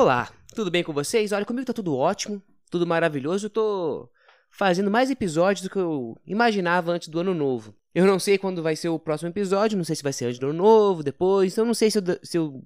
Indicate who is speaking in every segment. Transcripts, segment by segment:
Speaker 1: Olá, tudo bem com vocês? Olha, comigo tá tudo ótimo, tudo maravilhoso. Eu tô fazendo mais episódios do que eu imaginava antes do ano novo. Eu não sei quando vai ser o próximo episódio, não sei se vai ser antes do ano novo, depois, então não sei se eu, se eu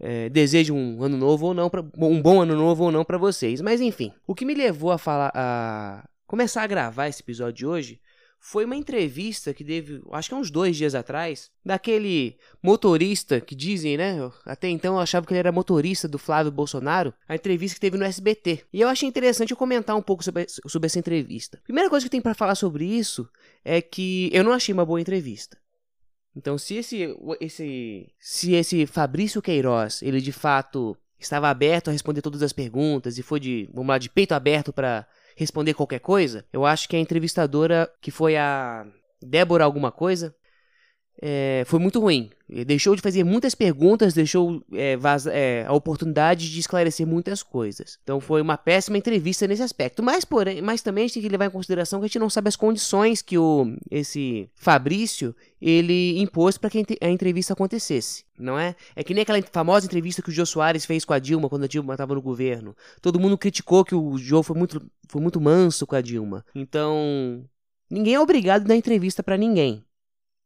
Speaker 1: é, desejo um ano novo ou não, pra, um bom ano novo ou não para vocês. Mas enfim, o que me levou a falar, a começar a gravar esse episódio de hoje foi uma entrevista que teve, acho que há uns dois dias atrás, daquele motorista que dizem, né? Até então eu achava que ele era motorista do Flávio Bolsonaro, a entrevista que teve no SBT. E eu achei interessante eu comentar um pouco sobre, sobre essa entrevista. Primeira coisa que tenho para falar sobre isso é que eu não achei uma boa entrevista. Então, se esse, esse, se esse Fabrício Queiroz, ele de fato estava aberto a responder todas as perguntas e foi de, vamos lá, de peito aberto para responder qualquer coisa, eu acho que a entrevistadora, que foi a Débora alguma coisa, é, foi muito ruim. Deixou de fazer muitas perguntas, deixou é, é, a oportunidade de esclarecer muitas coisas. Então foi uma péssima entrevista nesse aspecto. Mas, porém, mas também a gente tem que levar em consideração que a gente não sabe as condições que o, esse Fabrício ele impôs para que a entrevista acontecesse, não é? É que nem aquela famosa entrevista que o Jô Soares fez com a Dilma quando a Dilma estava no governo. Todo mundo criticou que o Jô foi muito, foi muito manso com a Dilma. Então, ninguém é obrigado a dar entrevista para ninguém.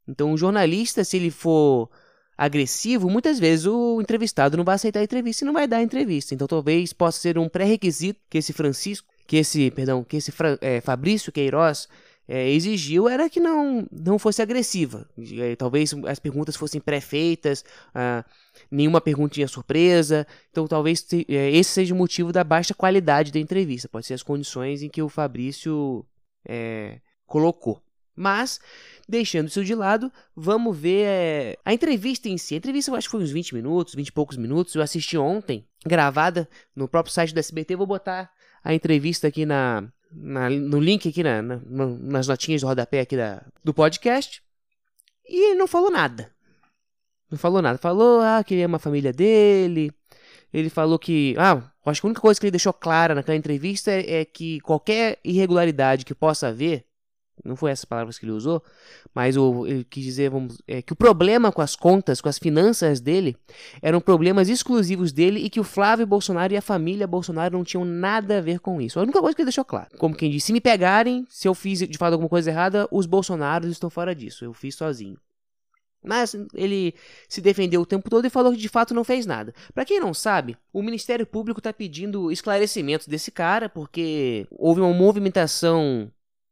Speaker 1: Então, o jornalista, se ele for agressivo, muitas vezes o entrevistado não vai aceitar a entrevista e não vai dar a entrevista. Então, talvez possa ser um pré-requisito que esse Francisco, que esse, perdão, que esse é, Fabrício Queiroz é, exigiu era que não, não fosse agressiva. É, talvez as perguntas fossem pré-feitas, ah, nenhuma perguntinha surpresa. Então, talvez esse seja o motivo da baixa qualidade da entrevista. Pode ser as condições em que o Fabrício é, colocou. Mas, deixando isso de lado, vamos ver é, a entrevista em si. A entrevista eu acho que foi uns 20 minutos, 20 e poucos minutos. Eu assisti ontem, gravada no próprio site do SBT. Vou botar a entrevista aqui na, na no link aqui na, na, nas notinhas do rodapé aqui da, do podcast. E ele não falou nada. Não falou nada. Falou ah, que ele ama a família dele. Ele falou que. Ah, acho que a única coisa que ele deixou clara naquela entrevista é, é que qualquer irregularidade que possa haver não foi essas palavras que ele usou, mas o, ele quis dizer vamos, é, que o problema com as contas, com as finanças dele, eram problemas exclusivos dele e que o Flávio Bolsonaro e a família Bolsonaro não tinham nada a ver com isso. A única coisa que ele deixou claro. Como quem disse, se me pegarem, se eu fiz de fato alguma coisa errada, os Bolsonaros estão fora disso. Eu fiz sozinho. Mas ele se defendeu o tempo todo e falou que de fato não fez nada. Para quem não sabe, o Ministério Público está pedindo esclarecimentos desse cara porque houve uma movimentação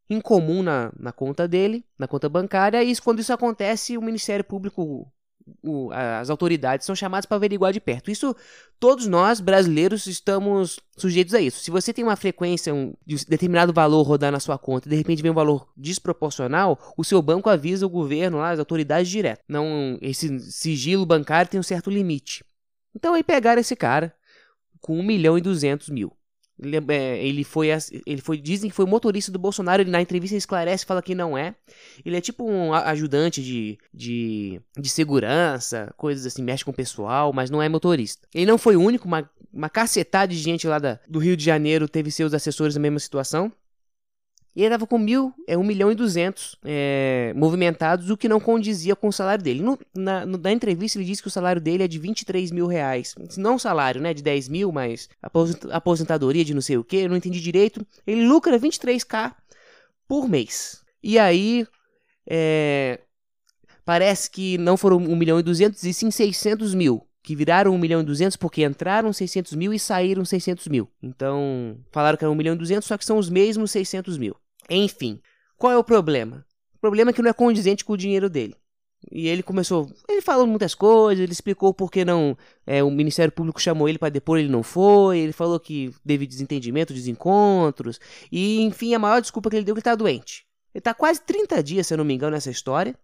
Speaker 1: incomum na, na conta dele, na conta bancária, e quando isso acontece, o Ministério Público, o, as autoridades são chamadas para averiguar de perto. Isso, todos nós, brasileiros, estamos sujeitos a isso. Se você tem uma frequência um, de determinado valor rodar na sua conta e de repente vem um valor desproporcional, o seu banco avisa o governo, lá, as autoridades direto. Não, esse sigilo bancário tem um certo limite. Então aí pegaram esse cara com 1 milhão e 200 mil. Ele, é, ele, foi, ele foi, dizem que foi motorista do Bolsonaro, ele na entrevista esclarece fala que não é. Ele é tipo um ajudante de, de, de segurança, coisas assim, mexe com o pessoal, mas não é motorista. Ele não foi o único, uma, uma cacetada de gente lá da, do Rio de Janeiro teve seus assessores na mesma situação. E ele estava com mil, é, 1 milhão e 200 é, movimentados, o que não condizia com o salário dele. No, na, no, na, entrevista ele disse que o salário dele é de 23 mil reais. Não salário, né? De 10 mil, mas aposentadoria de não sei o que, eu não entendi direito. Ele lucra 23k por mês. E aí, é, parece que não foram 1 milhão e 200, e sim 600 mil que viraram 1 milhão e 200 porque entraram 600 mil e saíram 600 mil. Então, falaram que era 1 milhão e 200, só que são os mesmos 600 mil. Enfim, qual é o problema? O problema é que não é condizente com o dinheiro dele. E ele começou. Ele falou muitas coisas, ele explicou por que não. É, o Ministério Público chamou ele para depor, ele não foi. Ele falou que teve desentendimento, desencontros. E, enfim, a maior desculpa que ele deu é que ele tá doente. Ele tá quase 30 dias, se eu não me engano, nessa história.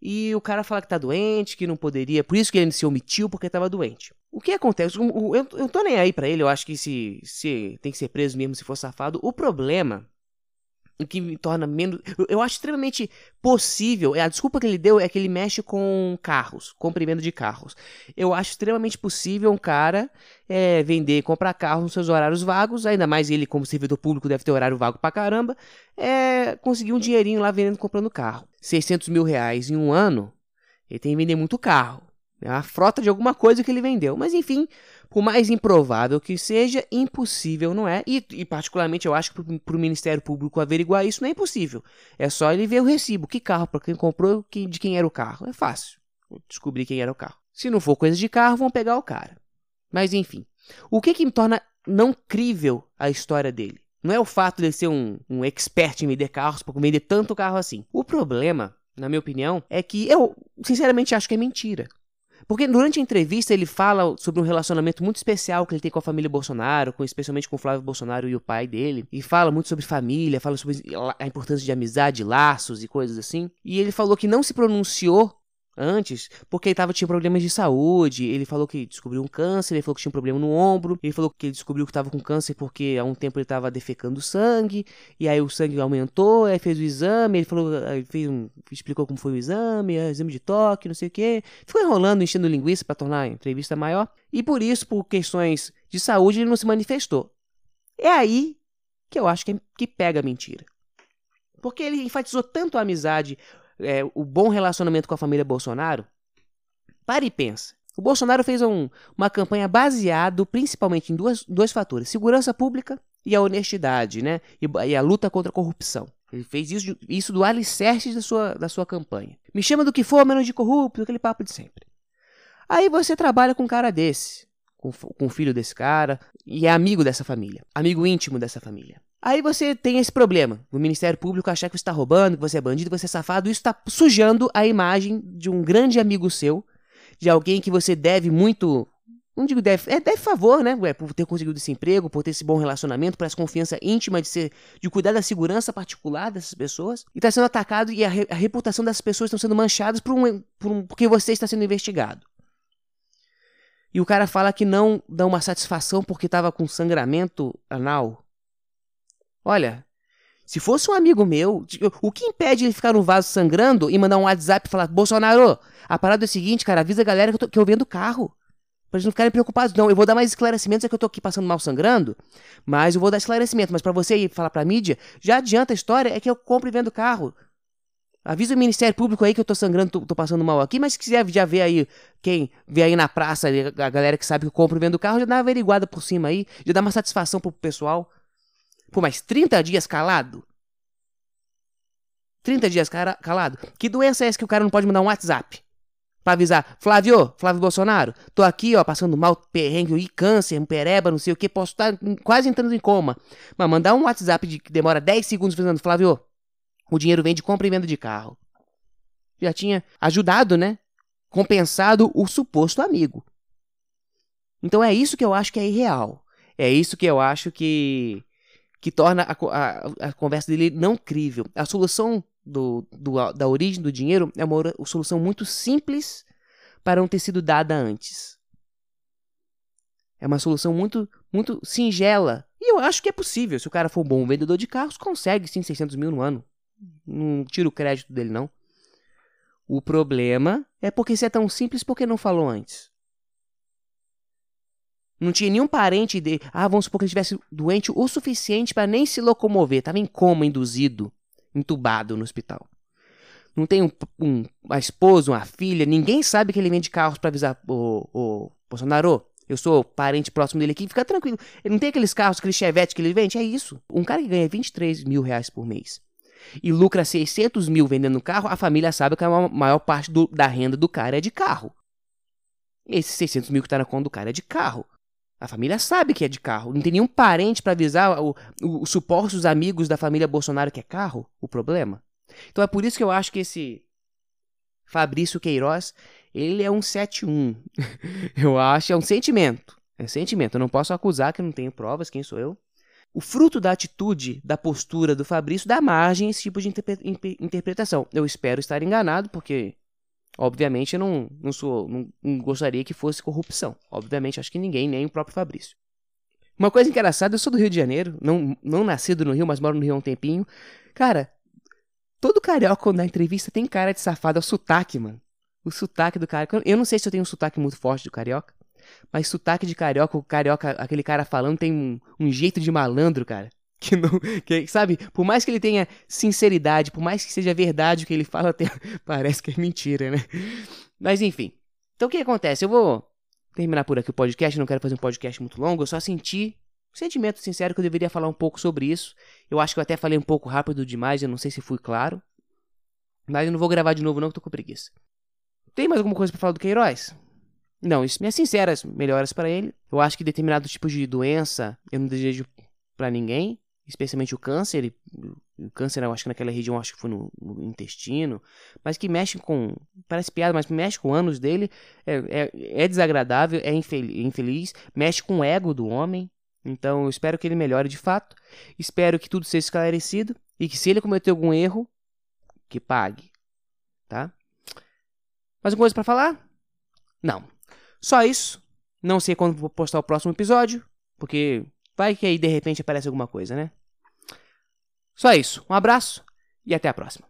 Speaker 1: E o cara fala que tá doente, que não poderia. Por isso que ele se omitiu, porque tava doente. O que acontece? Eu, eu, eu tô nem aí para ele, eu acho que se, se tem que ser preso mesmo se for safado. O problema o que me torna menos. Eu acho extremamente possível. A desculpa que ele deu é que ele mexe com carros, comprimento de carros. Eu acho extremamente possível um cara é, vender e comprar carros nos seus horários vagos, ainda mais ele, como servidor público, deve ter horário vago pra caramba, é, conseguir um dinheirinho lá vendendo comprando carro. 600 mil reais em um ano, ele tem que vender muito carro. É uma frota de alguma coisa que ele vendeu. Mas enfim, Por mais improvável que seja, impossível não é. E, e particularmente, eu acho que para o Ministério Público averiguar isso não é impossível. É só ele ver o recibo. Que carro, para quem comprou, de quem era o carro. É fácil descobrir quem era o carro. Se não for coisa de carro, vão pegar o cara. Mas enfim. O que, que me torna não crível a história dele? Não é o fato de ele ser um, um expert em vender carros, por vender tanto carro assim. O problema, na minha opinião, é que eu, sinceramente, acho que é mentira. Porque durante a entrevista ele fala sobre um relacionamento muito especial que ele tem com a família Bolsonaro, com, especialmente com o Flávio Bolsonaro e o pai dele. E fala muito sobre família, fala sobre a importância de amizade, laços e coisas assim. E ele falou que não se pronunciou antes, porque ele tava, tinha problemas de saúde. Ele falou que descobriu um câncer, ele falou que tinha um problema no ombro, ele falou que ele descobriu que estava com câncer porque há um tempo ele estava defecando sangue, e aí o sangue aumentou, aí fez o exame, ele falou, fez um, explicou como foi o exame, o exame de toque, não sei o que. Ficou enrolando, enchendo linguiça para tornar a entrevista maior, e por isso, por questões de saúde, ele não se manifestou. É aí que eu acho que, que pega a mentira. Porque ele enfatizou tanto a amizade, é, o bom relacionamento com a família Bolsonaro, pare e pensa. O Bolsonaro fez um, uma campanha baseado principalmente em duas, dois fatores: segurança pública e a honestidade, né? E, e, a luta contra a corrupção. Ele fez isso, isso do alicerce da sua, da sua campanha. Me chama do que for, menos de corrupto, aquele papo de sempre. Aí você trabalha com um cara desse, com, o filho desse cara, e é amigo dessa família, amigo íntimo dessa família. Aí você tem esse problema. O Ministério Público achar que você está roubando, que você é bandido, que você é safado. Isso está sujando a imagem de um grande amigo seu, de alguém que você deve muito. Não digo deve, é deve favor, né? Ué, por ter conseguido esse emprego, por ter esse bom relacionamento, por essa confiança íntima de ser, de cuidar da segurança particular dessas pessoas. E está sendo atacado e a, re, a reputação dessas pessoas está sendo manchadas por um, por um, porque você está sendo investigado. E o cara fala que não dá uma satisfação porque estava com sangramento anal. Olha, se fosse um amigo meu, o que impede ele ficar no vaso sangrando e mandar um WhatsApp e falar: Bolsonaro, a parada é o seguinte, cara, avisa a galera que eu, tô, que eu vendo carro. Pra eles não ficarem preocupados. Não, eu vou dar mais esclarecimentos, é que eu tô aqui passando mal sangrando, mas eu vou dar esclarecimento. Mas para você ir falar pra mídia, já adianta a história, é que eu compro e vendo carro. Avisa o Ministério Público aí que eu tô sangrando, tô, tô, passando mal aqui, mas se quiser já ver aí, quem vê aí na praça, a galera que sabe que eu compro e vendo carro, já dá uma averiguada por cima aí, já dá uma satisfação pro pessoal. Por mais 30 dias calado? 30 dias calado? Que doença é essa que o cara não pode mandar um WhatsApp? Pra avisar, Flávio, Flávio Bolsonaro, tô aqui, ó, passando mal, perrengue, e câncer, um pereba, não sei o que, posso estar quase entrando em coma. Mas mandar um WhatsApp de, que demora 10 segundos dizendo, Flávio, o dinheiro vem de compra e venda de carro. Já tinha ajudado, né? Compensado o suposto amigo. Então é isso que eu acho que é irreal. É isso que eu acho que que torna a, a, a conversa dele não crível. A solução do, do, da origem do dinheiro é uma, solução muito simples para não ter sido dada antes. É uma solução muito, muito singela. E eu acho que é possível. Se o cara for um bom vendedor de carros, consegue sim 600 mil no ano. Não tiro o crédito dele, não. O problema é porque se é tão simples, por que não falou antes? Não tinha nenhum parente de. Ah, vamos supor que ele estivesse doente o suficiente para nem se locomover. Estava em coma, induzido, entubado no hospital. Não tem um, um, uma esposa, uma filha, ninguém sabe que ele vende carros para avisar o, o Bolsonaro. Eu sou parente próximo dele aqui, fica tranquilo. Ele não tem aqueles carros, aquele chevette que ele vende? É isso. Um cara que ganha 23 mil reais por mês e lucra 600 mil vendendo carro, a família sabe que a maior parte do, da renda do cara é de carro. Esses 600 mil que está na conta do cara é de carro. A família sabe que é de carro. Não tem nenhum parente para avisar o, o, os supostos amigos da família Bolsonaro que é carro o problema. Então é por isso que eu acho que esse Fabrício Queiroz, ele é um 71. eu acho, é um sentimento. É um sentimento. Eu não posso acusar que não tenho provas, quem sou eu? O fruto da atitude, da postura do Fabrício dá margem a esse tipo de interpretação. Eu espero estar enganado, porque Obviamente, eu não, não, sou, não, não gostaria que fosse corrupção. Obviamente, acho que ninguém, nem o próprio Fabrício. Uma coisa engraçada, eu sou do Rio de Janeiro, não, não nascido no Rio, mas moro no Rio há um tempinho. Cara, todo carioca na entrevista tem cara de safado, é o sotaque, mano. O sotaque do carioca. Eu não sei se eu tenho um sotaque muito forte do carioca, mas sotaque de carioca, o carioca, aquele cara falando tem um, um jeito de malandro, cara que não, que, sabe, por mais que ele tenha sinceridade, por mais que seja verdade o que ele fala, até, parece que é mentira, né? Mas enfim. Então o que acontece? Eu vou terminar por aqui o podcast, não quero fazer um podcast muito longo, eu só senti um sentimento sincero que eu deveria falar um pouco sobre isso. Eu acho que eu até falei um pouco rápido demais, eu não sei se fui claro. Mas eu não vou gravar de novo não, que tô com preguiça. Tem mais alguma coisa para falar do Queiroz? Não, isso minhas sinceras melhoras para ele. Eu acho que determinados tipos de doença eu não desejo para ninguém, especialmente o câncer. O câncer, eu acho que naquela região, acho que foi no, no intestino, mas que mexe com. Parece piada, mas mexe com anos dele. É, é, é desagradável, é infeliz, mexe com o ego do homem. Então eu espero que ele melhore de fato. Espero que tudo seja esclarecido e que se ele cometeu algum erro, que pague, tá? Mais alguma coisa para falar? Não. Só isso. Não sei quando vou postar o próximo episódio, porque vai que aí de repente aparece alguma coisa, né? Só isso. Um abraço e até a próxima.